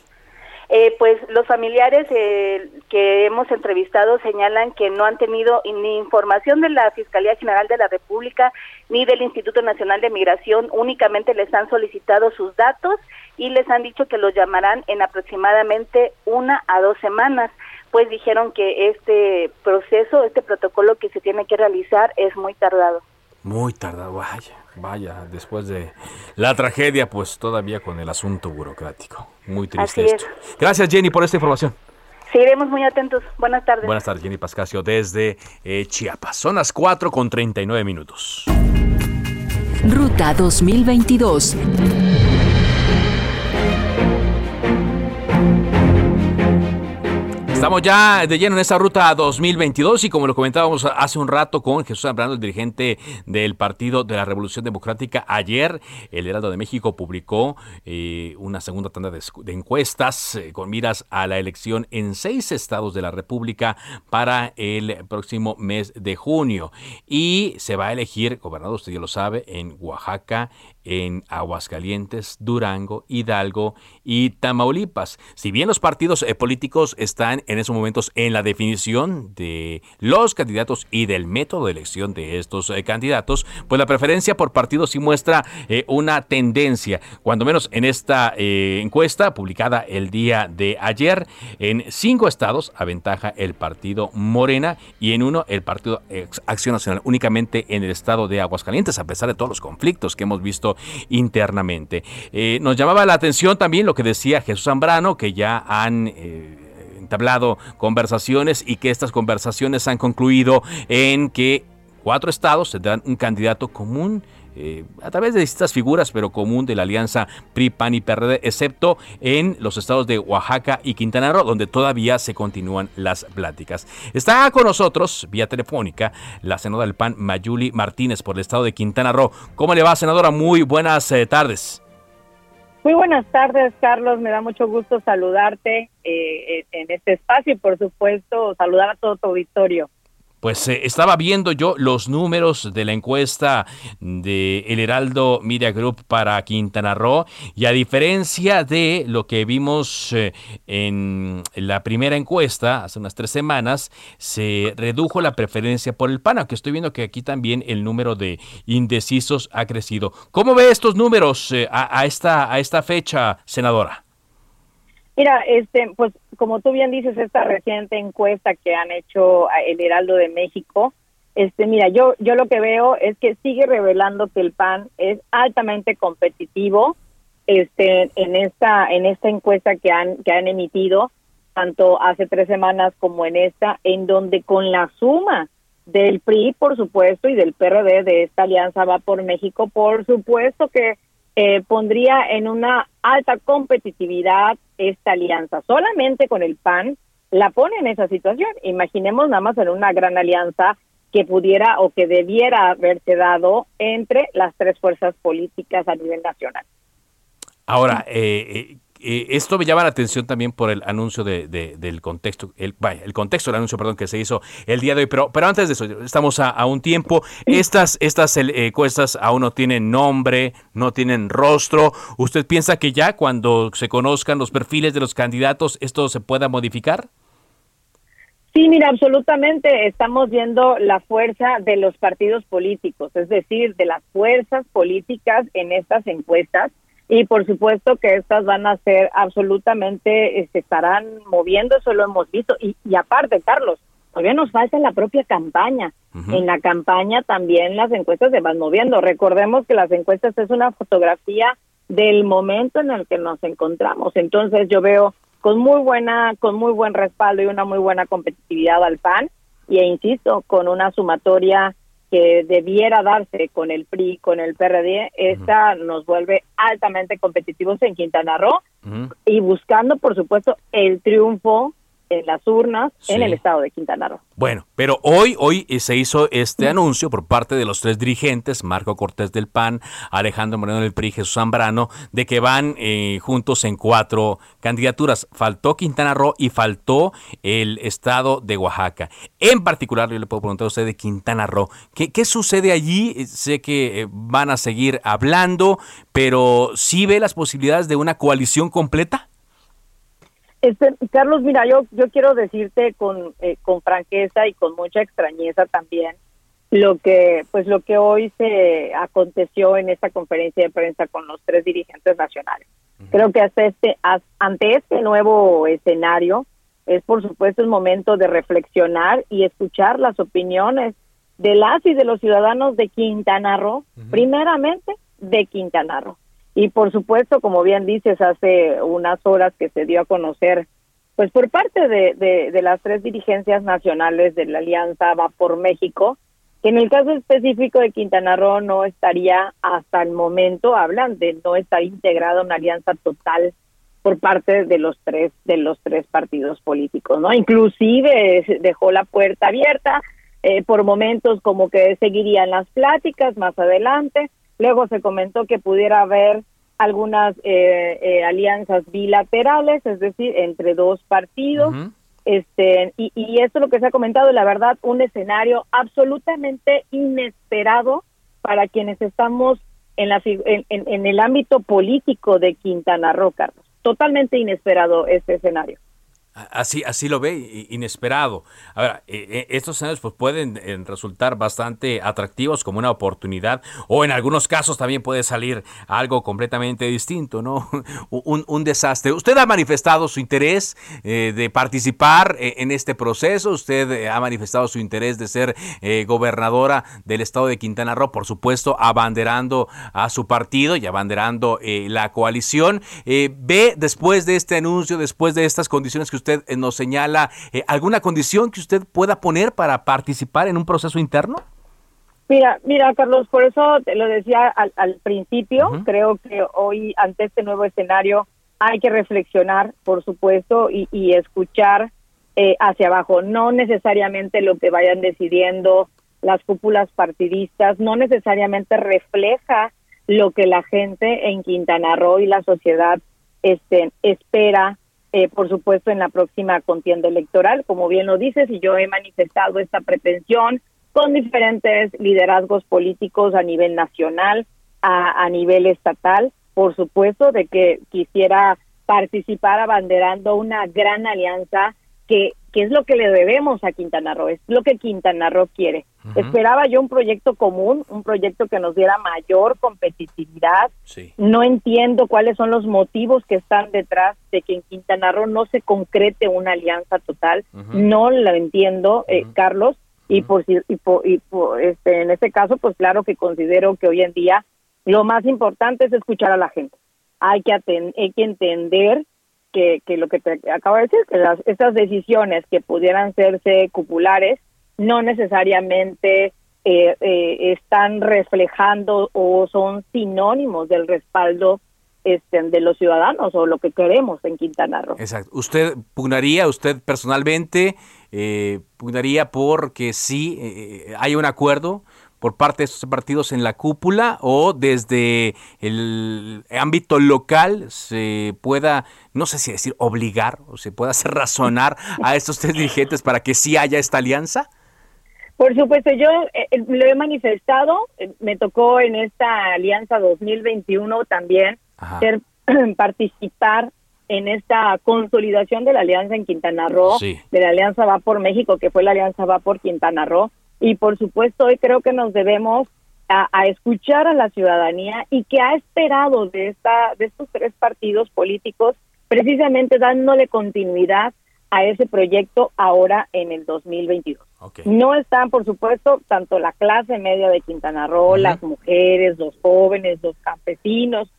Speaker 13: Eh, pues los familiares eh, que hemos entrevistado señalan que no han tenido ni información de la Fiscalía General de la República ni del Instituto Nacional de Migración, únicamente les han solicitado sus datos y les han dicho que los llamarán en aproximadamente una a dos semanas, pues dijeron que este proceso, este protocolo que se tiene que realizar es muy tardado.
Speaker 1: Muy tardado, vaya, vaya, después de la tragedia, pues todavía con el asunto burocrático. Muy triste esto. Gracias Jenny por esta información.
Speaker 13: Seguiremos muy atentos. Buenas tardes.
Speaker 1: Buenas tardes, Jenny Pascasio, desde eh, Chiapas. Son las 4 con 39 minutos.
Speaker 14: Ruta 2022.
Speaker 1: Estamos ya de lleno en esta ruta 2022 y como lo comentábamos hace un rato con Jesús Zambrano, el dirigente del Partido de la Revolución Democrática, ayer el Heraldo de México publicó eh, una segunda tanda de, encuestas eh, con miras a la elección en seis estados de la República para el próximo mes de junio. Y se va a elegir, gobernador, usted ya lo sabe, en Oaxaca, en Aguascalientes, Durango, Hidalgo y Tamaulipas. Si bien los partidos eh, políticos están en esos momentos en la definición de los candidatos y del método de elección de estos eh, candidatos, pues la preferencia por partidos sí muestra eh, una tendencia, cuando menos en esta encuesta publicada el día de ayer, en cinco estados aventaja el partido Morena y en uno el partido Acción Nacional, únicamente en el estado de Aguascalientes, a pesar de todos los conflictos que hemos visto internamente. Eh, nos llamaba la atención también lo que decía Jesús Zambrano, que ya han... Eh, entablado conversaciones y que estas conversaciones han concluido en que cuatro estados tendrán un candidato común eh, a través de distintas figuras, pero común de la alianza PRI, PAN y PRD, excepto en los estados de Oaxaca y Quintana Roo, donde todavía se continúan las pláticas. Está con nosotros, vía telefónica, la senadora del PAN, Mayuli Martínez, por el estado de Quintana Roo. ¿Cómo le va, senadora? Muy buenas eh, tardes.
Speaker 15: Muy buenas tardes, Carlos. Me da mucho gusto saludarte eh, en este espacio y, por supuesto, saludar a todo tu auditorio.
Speaker 1: Pues eh, estaba viendo yo los números de la encuesta de El Heraldo Media Group para Quintana Roo y a diferencia de lo que vimos eh, en la primera encuesta hace unas tres semanas, se redujo la preferencia por el PAN, aunque estoy viendo que aquí también el número de indecisos ha crecido. ¿Cómo ve estos números eh, a, esta, a esta fecha, senadora?
Speaker 15: Mira, este, pues como tú bien dices, esta reciente encuesta que han hecho el Heraldo de México, este, mira, yo, yo lo que veo es que sigue revelando que el PAN es altamente competitivo, este, en esta, en esta encuesta que han, que han emitido, tanto hace tres semanas como en esta, en donde con la suma del PRI, por supuesto, y del PRD de esta alianza va por México, por supuesto que eh, pondría en una alta competitividad esta alianza. Solamente con el PAN la pone en esa situación. Imaginemos nada más en una gran alianza que pudiera o que debiera haberse dado entre las tres fuerzas políticas a nivel nacional.
Speaker 1: Ahora, eh, eh esto me llama la atención también por el anuncio de, del contexto, el, el contexto del anuncio, perdón, que se hizo el día de hoy. Pero, pero antes de eso, estamos a, un tiempo. Estas, estas eh, encuestas aún no tienen nombre, no tienen rostro. ¿Usted piensa que ya cuando se conozcan los perfiles de los candidatos, esto se pueda modificar?
Speaker 15: Sí, mira, absolutamente estamos viendo la fuerza de los partidos políticos, es decir, de las fuerzas políticas en estas encuestas y por supuesto que estas van a ser absolutamente, se estarán moviendo, eso lo hemos visto. Y, y aparte, Carlos, todavía nos falta la propia campaña. En la campaña también las encuestas se van moviendo. Recordemos que las encuestas es una fotografía del momento en el que nos encontramos. Entonces yo veo con muy buena, con muy buen respaldo y una muy buena competitividad al PAN y e insisto, con una sumatoria que debiera darse con el PRI, con el PRD, esta nos vuelve altamente competitivos en Quintana Roo y buscando, por supuesto, el triunfo en las urnas en el estado de Quintana Roo.
Speaker 1: Bueno, pero hoy, hoy eh, se hizo este anuncio por parte de los tres dirigentes, Marco Cortés del PAN, Alejandro Moreno del PRI, Jesús Zambrano, de que van eh, juntos en cuatro candidaturas. Faltó Quintana Roo y faltó el estado de Oaxaca. En particular, yo le puedo preguntar a usted de Quintana Roo, ¿qué, qué sucede allí? Eh, sé que van a seguir hablando, pero ¿sí ve las posibilidades de una coalición completa?
Speaker 15: Este, Carlos, mira, yo, yo quiero decirte con, eh, con franqueza y con mucha extrañeza también lo que, pues lo que hoy se aconteció en esta conferencia de prensa con los tres dirigentes nacionales. Creo que hasta este, ante este nuevo escenario es por supuesto el momento de reflexionar y escuchar las opiniones de las y de los ciudadanos de Quintana Roo, primeramente de Quintana Roo. Y por supuesto, como bien dices, hace unas horas que se dio a conocer, pues por parte de, de, las tres dirigencias nacionales de la Alianza Va por México, que en el caso específico de Quintana Roo no estaría hasta el momento, hablan de no estar integrada una alianza total por parte de los tres de los tres partidos políticos, ¿no? Inclusive dejó la puerta abierta eh, por momentos como que seguirían las pláticas más adelante, Luego se comentó que pudiera haber algunas eh, eh, alianzas bilaterales, es decir, entre dos partidos. Este, y, y esto es lo que se ha comentado, la verdad, un escenario absolutamente inesperado para quienes estamos en, la, en, en el ámbito político de Quintana Roo, Carlos. Totalmente inesperado este escenario.
Speaker 1: Así, así lo ve, inesperado. A ver, eh, eh, estos escenarios pues, pueden eh, resultar bastante atractivos como una oportunidad o en algunos casos también puede salir algo completamente distinto, ¿no? (laughs) un, desastre. Usted ha manifestado su interés de participar en este proceso, usted ha manifestado su interés de ser gobernadora del estado de Quintana Roo, por supuesto, abanderando a su partido y abanderando la coalición. ¿Ve después de este anuncio, después de estas condiciones que usted usted eh, nos señala eh, alguna condición que usted pueda poner para participar en un proceso interno?
Speaker 15: Mira, mira, Carlos, por eso te lo decía al, principio. Creo que hoy, ante este nuevo escenario, hay que reflexionar, por supuesto, y, escuchar eh, hacia abajo. No necesariamente lo que vayan decidiendo las cúpulas partidistas, no necesariamente refleja lo que la gente en Quintana Roo y la sociedad este, espera eh, por supuesto, en la próxima contienda electoral. Como bien lo dices, y yo he manifestado esta pretensión con diferentes liderazgos políticos a nivel nacional, a, a nivel estatal, por supuesto, de que quisiera participar abanderando una gran alianza que, que es lo que le debemos a Quintana Roo, es lo que Quintana Roo quiere. Esperaba yo un proyecto común, un proyecto que nos diera mayor competitividad. No entiendo cuáles son los motivos que están detrás de que en Quintana Roo no se concrete una alianza total. No lo entiendo, eh, Carlos. Y por, y por, y por este, en este caso, pues claro que considero que hoy en día lo más importante es escuchar a la gente. Hay que, hay que entender que, lo que te acabo de decir, que las, estas decisiones que pudieran serse cupulares no necesariamente eh, eh, están reflejando o son sinónimos del respaldo este, de los ciudadanos o lo que queremos en Quintana Roo.
Speaker 1: Exacto. ¿Usted pugnaría, usted personalmente, eh, pugnaría por que sí eh, hay un acuerdo por parte de estos partidos en la cúpula o desde el ámbito local se pueda, no sé si decir obligar o se pueda hacer razonar a estos tres dirigentes para que sí haya esta alianza?
Speaker 15: Por supuesto, yo eh, eh, lo he manifestado, eh, me tocó en esta alianza 2021 también ser, (clears throat) participar en esta consolidación de la alianza en Quintana Roo, de la alianza Va por México, que fue la alianza Va por Quintana Roo, y por supuesto hoy creo que nos debemos a, a, escuchar a la ciudadanía y que ha esperado de esta de estos tres partidos políticos precisamente dándole continuidad a ese proyecto ahora en el 2022. No están, por supuesto, tanto la clase media de Quintana Roo, las mujeres, los jóvenes, los campesinos,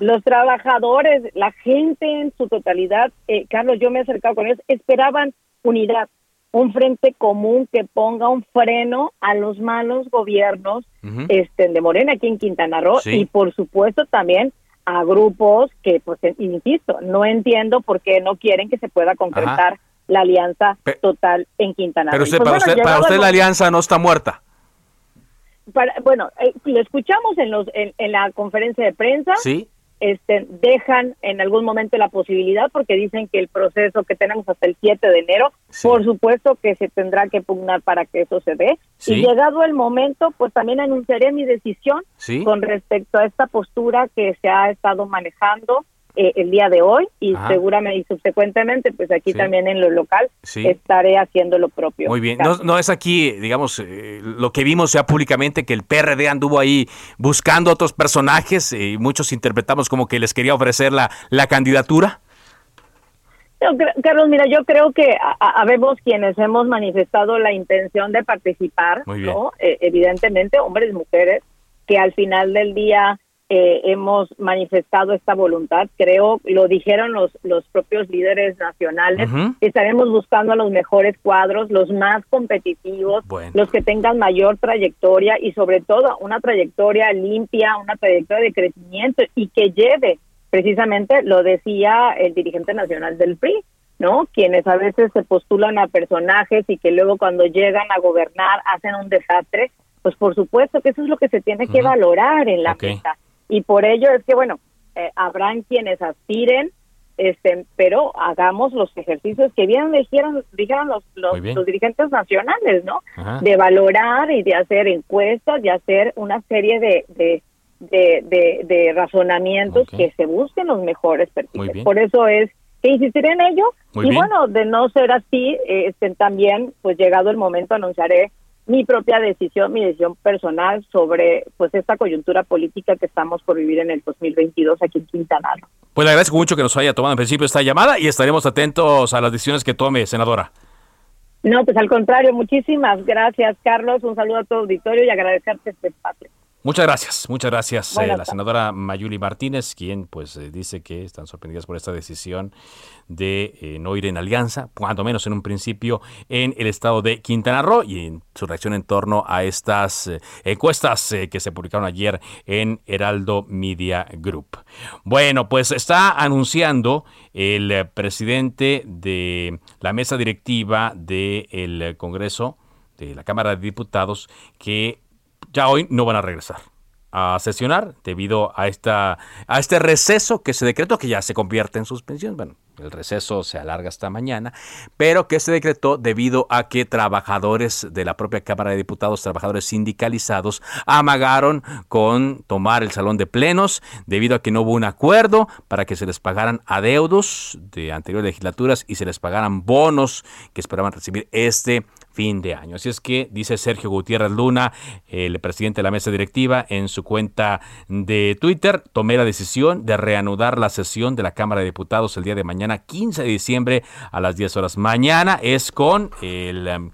Speaker 15: los trabajadores, la gente en su totalidad. Eh, Carlos, yo me he acercado con ellos, esperaban unidad, un frente común que ponga un freno a los malos gobiernos este, de Morena aquí en Quintana Roo y, por supuesto, también a grupos que, pues, insisto, no entiendo por qué no quieren que se pueda concretar la alianza total en Quintana
Speaker 1: Roo.
Speaker 15: Pero
Speaker 1: pues para usted, para usted la alianza no está muerta.
Speaker 15: bueno, eh, lo escuchamos en, los, en, en, la conferencia de prensa.
Speaker 1: Sí
Speaker 15: este, dejan en algún momento la posibilidad porque dicen que el proceso que tenemos hasta el 7 de enero, por supuesto que se tendrá que pugnar para que eso se dé. Y llegado el momento, pues también anunciaré mi decisión con respecto a esta postura que se ha estado manejando eh, el día de hoy y seguramente y subsecuentemente, pues aquí también en lo local estaré haciendo lo propio.
Speaker 1: Muy bien, no, no, es aquí, digamos, eh, lo que vimos ya públicamente que el PRD anduvo ahí buscando otros personajes eh, y muchos interpretamos como que les quería ofrecer la, la candidatura.
Speaker 15: Carlos, mira, yo creo que habemos quienes hemos manifestado la intención de participar, ¿no? evidentemente, hombres y mujeres, que al final del día eh, hemos manifestado esta voluntad. Creo, lo dijeron los, los propios líderes nacionales, estaremos buscando a los mejores cuadros, los más competitivos, los que tengan mayor trayectoria y sobre todo una trayectoria limpia, una trayectoria de crecimiento y que lleve, precisamente lo decía el dirigente nacional del PRI, ¿no? Quienes a veces se postulan a personajes y que luego cuando llegan a gobernar hacen un desastre, pues por supuesto que eso es lo que se tiene que valorar en la mesa y por ello es que, bueno, eh, habrán quienes aspiren, este, pero hagamos los ejercicios que bien dijeron, dijeron los, los, dirigentes nacionales, ¿no? De valorar y de hacer encuestas, de hacer una serie de, de, de, de, razonamientos que se busquen los mejores perfiles. Por eso es que insistiré en ello. y bueno, de no ser así, este, también, pues llegado el momento, anunciaré mi propia decisión, mi decisión personal sobre pues esta coyuntura política que estamos por vivir en el 2022 aquí en Quintana Roo.
Speaker 1: Pues le agradezco mucho que nos haya tomado en principio esta llamada y estaremos atentos a las decisiones que tome, senadora.
Speaker 15: No, pues al contrario, muchísimas gracias, Carlos. Un saludo a todo auditorio y agradecerte este espacio.
Speaker 1: Muchas gracias, muchas gracias. Eh, la senadora Mayuli Martínez, quien pues eh, dice que están sorprendidas por esta decisión de eh, no ir en alianza, cuando menos en un principio, en el estado de Quintana Roo y en su reacción en torno a estas encuestas que se publicaron ayer en Heraldo Media Group. Bueno, pues está anunciando el presidente de la mesa directiva del Congreso, de la Cámara de Diputados, que ya hoy no van a regresar a sesionar debido a esta a este receso que se decretó que ya se convierte en suspensión. Bueno, el receso se alarga hasta mañana, pero que se decretó debido a que trabajadores de la propia Cámara de Diputados, trabajadores sindicalizados, amagaron con tomar el salón de plenos debido a que no hubo un acuerdo para que se les pagaran adeudos de anteriores legislaturas y se les pagaran bonos que esperaban recibir este fin de año. Así es que, dice Sergio Gutiérrez Luna, el presidente de la mesa directiva, en su cuenta de Twitter, tomé la decisión de reanudar la sesión de la Cámara de Diputados el día de mañana, 15 de diciembre, a las 10 horas. Mañana es con el... Em,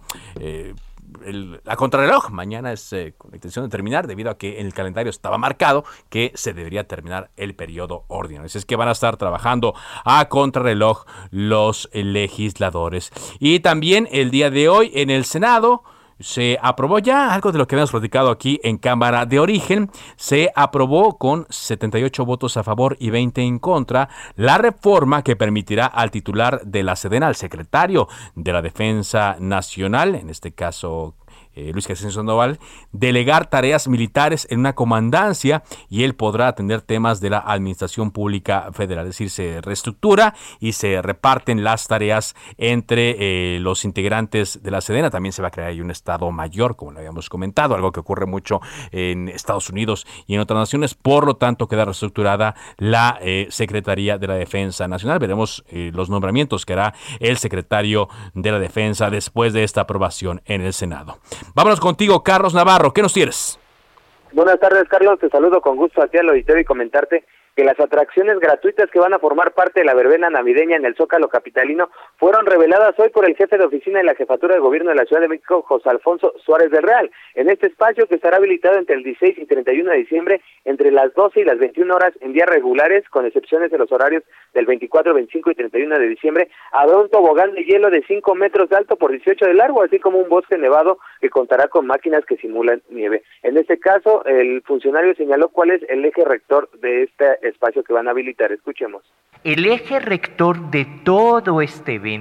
Speaker 1: eh, la contrarreloj. Mañana es eh, con la intención de terminar, debido a que en el calendario estaba marcado que se debería terminar el periodo ordinario. Así es que van a estar trabajando a contrarreloj los legisladores. Y también el día de hoy en el Senado se aprobó ya algo de lo que habíamos platicado aquí en Cámara de Origen. Se aprobó con 78 votos a favor y 20 en contra la reforma que permitirá al titular de la Sedena, al secretario de la Defensa Nacional, en este caso eh, Luis Crescencio Sandoval, delegar tareas militares en una comandancia y él podrá atender temas de la Administración Pública Federal. Es decir, se reestructura y se reparten las tareas entre eh, los integrantes de la Sedena. También se va a crear ahí un Estado mayor, como lo habíamos comentado, algo que ocurre mucho en Estados Unidos y en otras naciones. Por lo tanto, queda reestructurada la eh, Secretaría de la Defensa Nacional. Veremos los nombramientos que hará el secretario de la Defensa después de esta aprobación en el Senado. Vámonos contigo, Carlos Navarro. ¿Qué nos tienes?
Speaker 16: Buenas tardes, Carlos. Te saludo con gusto aquí al auditorio y comentarte que las atracciones gratuitas que van a formar parte de la verbena navideña en el Zócalo Capitalino fueron reveladas hoy por el jefe de oficina de la Jefatura de Gobierno de la Ciudad de México, José Alfonso Suárez del Real, en este espacio que estará habilitado entre el 16 y 31 de diciembre, entre las 12 y las 21 horas en días regulares, con excepciones de los horarios del 24, 25 y 31 de diciembre, habrá un tobogán de hielo de 5 metros de alto por 18 de largo, así como un bosque nevado que contará con máquinas que simulan nieve. En este caso, el funcionario señaló cuál es el eje rector de este espacio que van a habilitar. Escuchemos.
Speaker 17: El eje rector de todo este evento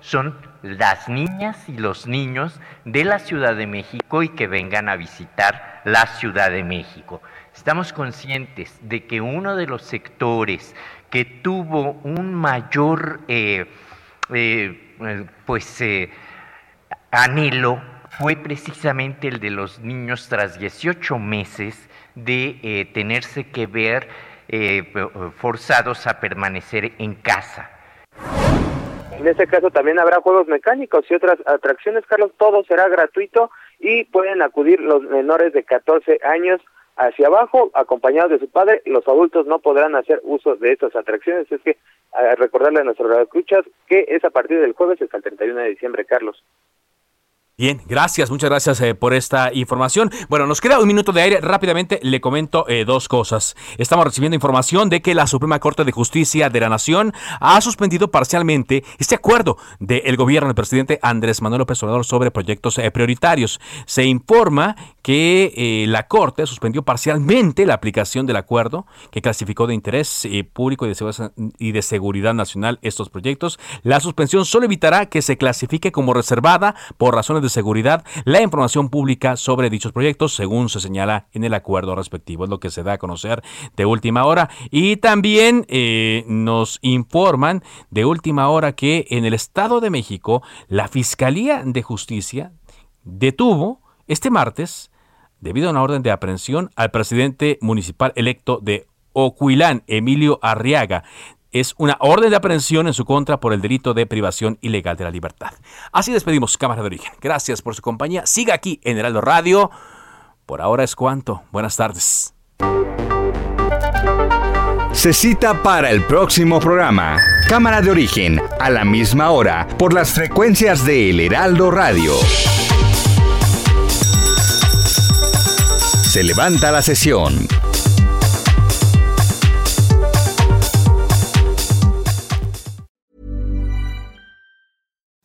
Speaker 17: son las niñas y los niños de la Ciudad de México y que vengan a visitar la Ciudad de México. Estamos conscientes de que uno de los sectores que tuvo un mayor eh, eh, pues, eh, anhelo fue precisamente el de los niños tras 18 meses de tenerse que ver forzados a permanecer en casa.
Speaker 16: En este caso también habrá juegos mecánicos y otras atracciones, Carlos, todo será gratuito y pueden acudir los menores de 14 años hacia abajo, acompañados de su padre. Los adultos no podrán hacer uso de estas atracciones. Es que recordarle a nuestros radioescuchas que es a partir del jueves hasta el 31 de diciembre, Carlos.
Speaker 1: Bien, gracias, muchas gracias eh, por esta información. Bueno, nos queda un minuto de aire. Rápidamente le comento eh, dos cosas. Estamos recibiendo información de que la Suprema Corte de Justicia de la Nación ha suspendido parcialmente este acuerdo del gobierno del presidente Andrés Manuel López Obrador sobre proyectos eh, prioritarios. Se informa que la Corte suspendió parcialmente la aplicación del acuerdo que clasificó de interés público y de, y de seguridad nacional estos proyectos. La suspensión solo evitará que se clasifique como reservada por razones seguridad la información pública sobre dichos proyectos, según se señala en el acuerdo respectivo. Es lo que se da a conocer de última hora. Y también eh, nos informan de última hora que en el Estado de México, la Fiscalía de Justicia detuvo este martes, debido a una orden de aprehensión, al presidente municipal electo de Ocuilán, Emilio Arriaga es una orden de aprehensión en su contra por el delito de privación ilegal de la libertad. Así despedimos Cámara de Origen. Gracias por su compañía. Siga aquí en Heraldo Radio. Por ahora es cuanto. Buenas tardes.
Speaker 18: Se cita para el próximo programa. Cámara de Origen, a la misma hora, por las frecuencias de El Heraldo Radio. Se levanta la sesión.